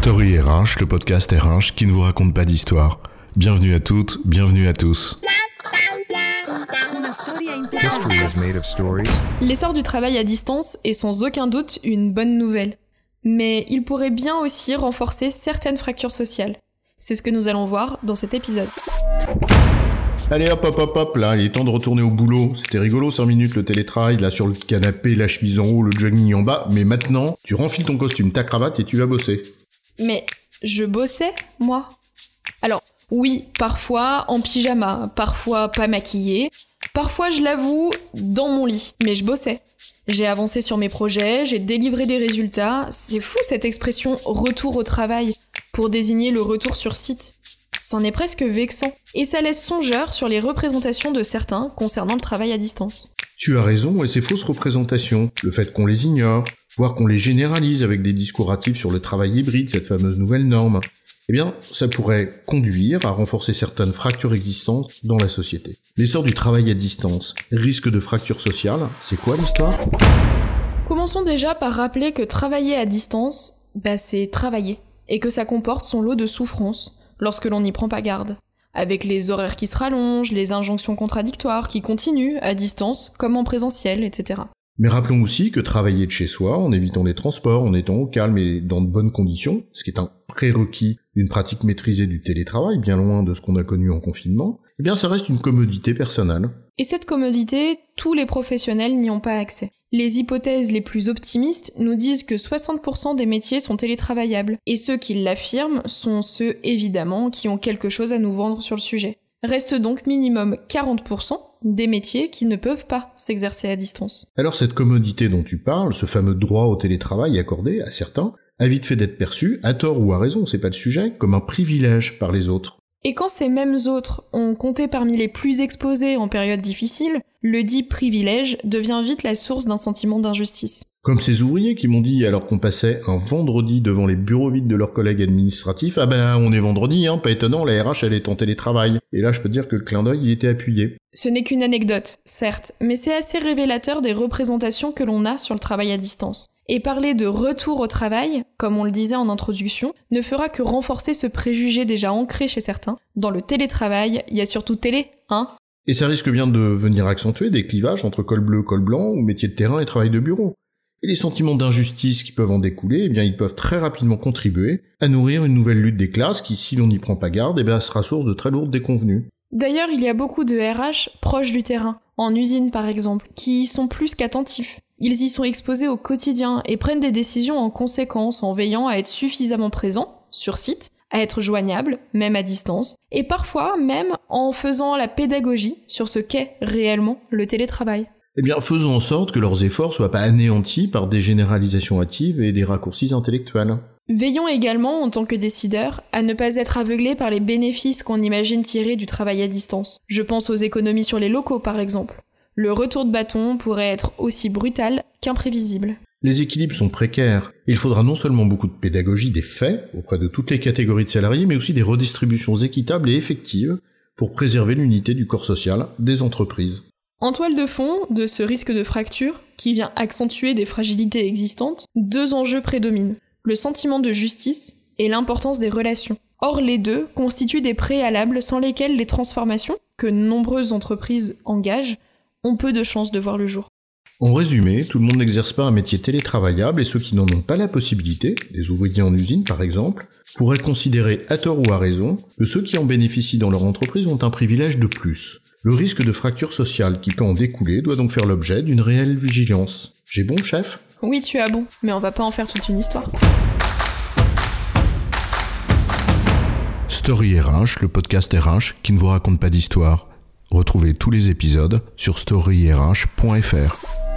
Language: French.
Story RH, le podcast RH qui ne vous raconte pas d'histoire. Bienvenue à toutes, bienvenue à tous. L'essor du travail à distance est sans aucun doute une bonne nouvelle. Mais il pourrait bien aussi renforcer certaines fractures sociales. C'est ce que nous allons voir dans cet épisode. Allez hop hop hop hop, là, il est temps de retourner au boulot. C'était rigolo 5 minutes le télétravail, là sur le canapé, la chemise en haut, le jogging en bas, mais maintenant, tu renfiles ton costume, ta cravate et tu vas bosser. Mais je bossais, moi. Alors, oui, parfois en pyjama, parfois pas maquillée, parfois, je l'avoue, dans mon lit, mais je bossais. J'ai avancé sur mes projets, j'ai délivré des résultats. C'est fou cette expression retour au travail pour désigner le retour sur site. C'en est presque vexant. Et ça laisse songeur sur les représentations de certains concernant le travail à distance. Tu as raison, et ces fausses représentations, le fait qu'on les ignore, voire qu'on les généralise avec des discours hâtifs sur le travail hybride, cette fameuse nouvelle norme, eh bien, ça pourrait conduire à renforcer certaines fractures existantes dans la société. L'essor du travail à distance, risque de fracture sociale, c'est quoi l'histoire? Commençons déjà par rappeler que travailler à distance, bah c'est travailler, et que ça comporte son lot de souffrances, lorsque l'on n'y prend pas garde. Avec les horaires qui se rallongent, les injonctions contradictoires qui continuent à distance comme en présentiel, etc. Mais rappelons aussi que travailler de chez soi, en évitant les transports, en étant au calme et dans de bonnes conditions, ce qui est un prérequis d'une pratique maîtrisée du télétravail, bien loin de ce qu'on a connu en confinement, eh bien ça reste une commodité personnelle. Et cette commodité, tous les professionnels n'y ont pas accès. Les hypothèses les plus optimistes nous disent que 60% des métiers sont télétravaillables, et ceux qui l'affirment sont ceux évidemment qui ont quelque chose à nous vendre sur le sujet. Reste donc minimum 40% des métiers qui ne peuvent pas s'exercer à distance. Alors cette commodité dont tu parles, ce fameux droit au télétravail accordé à certains, a vite fait d'être perçu, à tort ou à raison, c'est pas le sujet, comme un privilège par les autres. Et quand ces mêmes autres ont compté parmi les plus exposés en période difficile, le dit privilège devient vite la source d'un sentiment d'injustice. Comme ces ouvriers qui m'ont dit alors qu'on passait un vendredi devant les bureaux vides de leurs collègues administratifs, ah ben on est vendredi, hein, pas étonnant, la RH elle est en télétravail. Et là je peux dire que le clin d'œil il était appuyé. Ce n'est qu'une anecdote, certes, mais c'est assez révélateur des représentations que l'on a sur le travail à distance. Et parler de retour au travail, comme on le disait en introduction, ne fera que renforcer ce préjugé déjà ancré chez certains. Dans le télétravail, il y a surtout télé, hein Et ça risque bien de venir accentuer des clivages entre col bleu, col blanc, ou métier de terrain et travail de bureau. Et les sentiments d'injustice qui peuvent en découler, eh bien, ils peuvent très rapidement contribuer à nourrir une nouvelle lutte des classes qui, si l'on n'y prend pas garde, eh bien, sera source de très lourdes déconvenues. D'ailleurs, il y a beaucoup de RH proches du terrain, en usine par exemple, qui y sont plus qu'attentifs. Ils y sont exposés au quotidien et prennent des décisions en conséquence en veillant à être suffisamment présents, sur site, à être joignables, même à distance, et parfois même en faisant la pédagogie sur ce qu'est réellement le télétravail. Eh bien, faisons en sorte que leurs efforts soient pas anéantis par des généralisations hâtives et des raccourcis intellectuels. Veillons également, en tant que décideurs, à ne pas être aveuglés par les bénéfices qu'on imagine tirer du travail à distance. Je pense aux économies sur les locaux, par exemple le retour de bâton pourrait être aussi brutal qu'imprévisible. Les équilibres sont précaires. Il faudra non seulement beaucoup de pédagogie des faits auprès de toutes les catégories de salariés, mais aussi des redistributions équitables et effectives pour préserver l'unité du corps social des entreprises. En toile de fond de ce risque de fracture, qui vient accentuer des fragilités existantes, deux enjeux prédominent. Le sentiment de justice et l'importance des relations. Or, les deux constituent des préalables sans lesquels les transformations, que nombreuses entreprises engagent, ont peu de chances de voir le jour. En résumé, tout le monde n'exerce pas un métier télétravaillable et ceux qui n'en ont pas la possibilité, des ouvriers en usine par exemple, pourraient considérer à tort ou à raison que ceux qui en bénéficient dans leur entreprise ont un privilège de plus. Le risque de fracture sociale qui peut en découler doit donc faire l'objet d'une réelle vigilance. J'ai bon, chef? Oui, tu as bon, mais on va pas en faire toute une histoire. Story RH, le podcast RH qui ne vous raconte pas d'histoire. Retrouvez tous les épisodes sur storyrh.fr.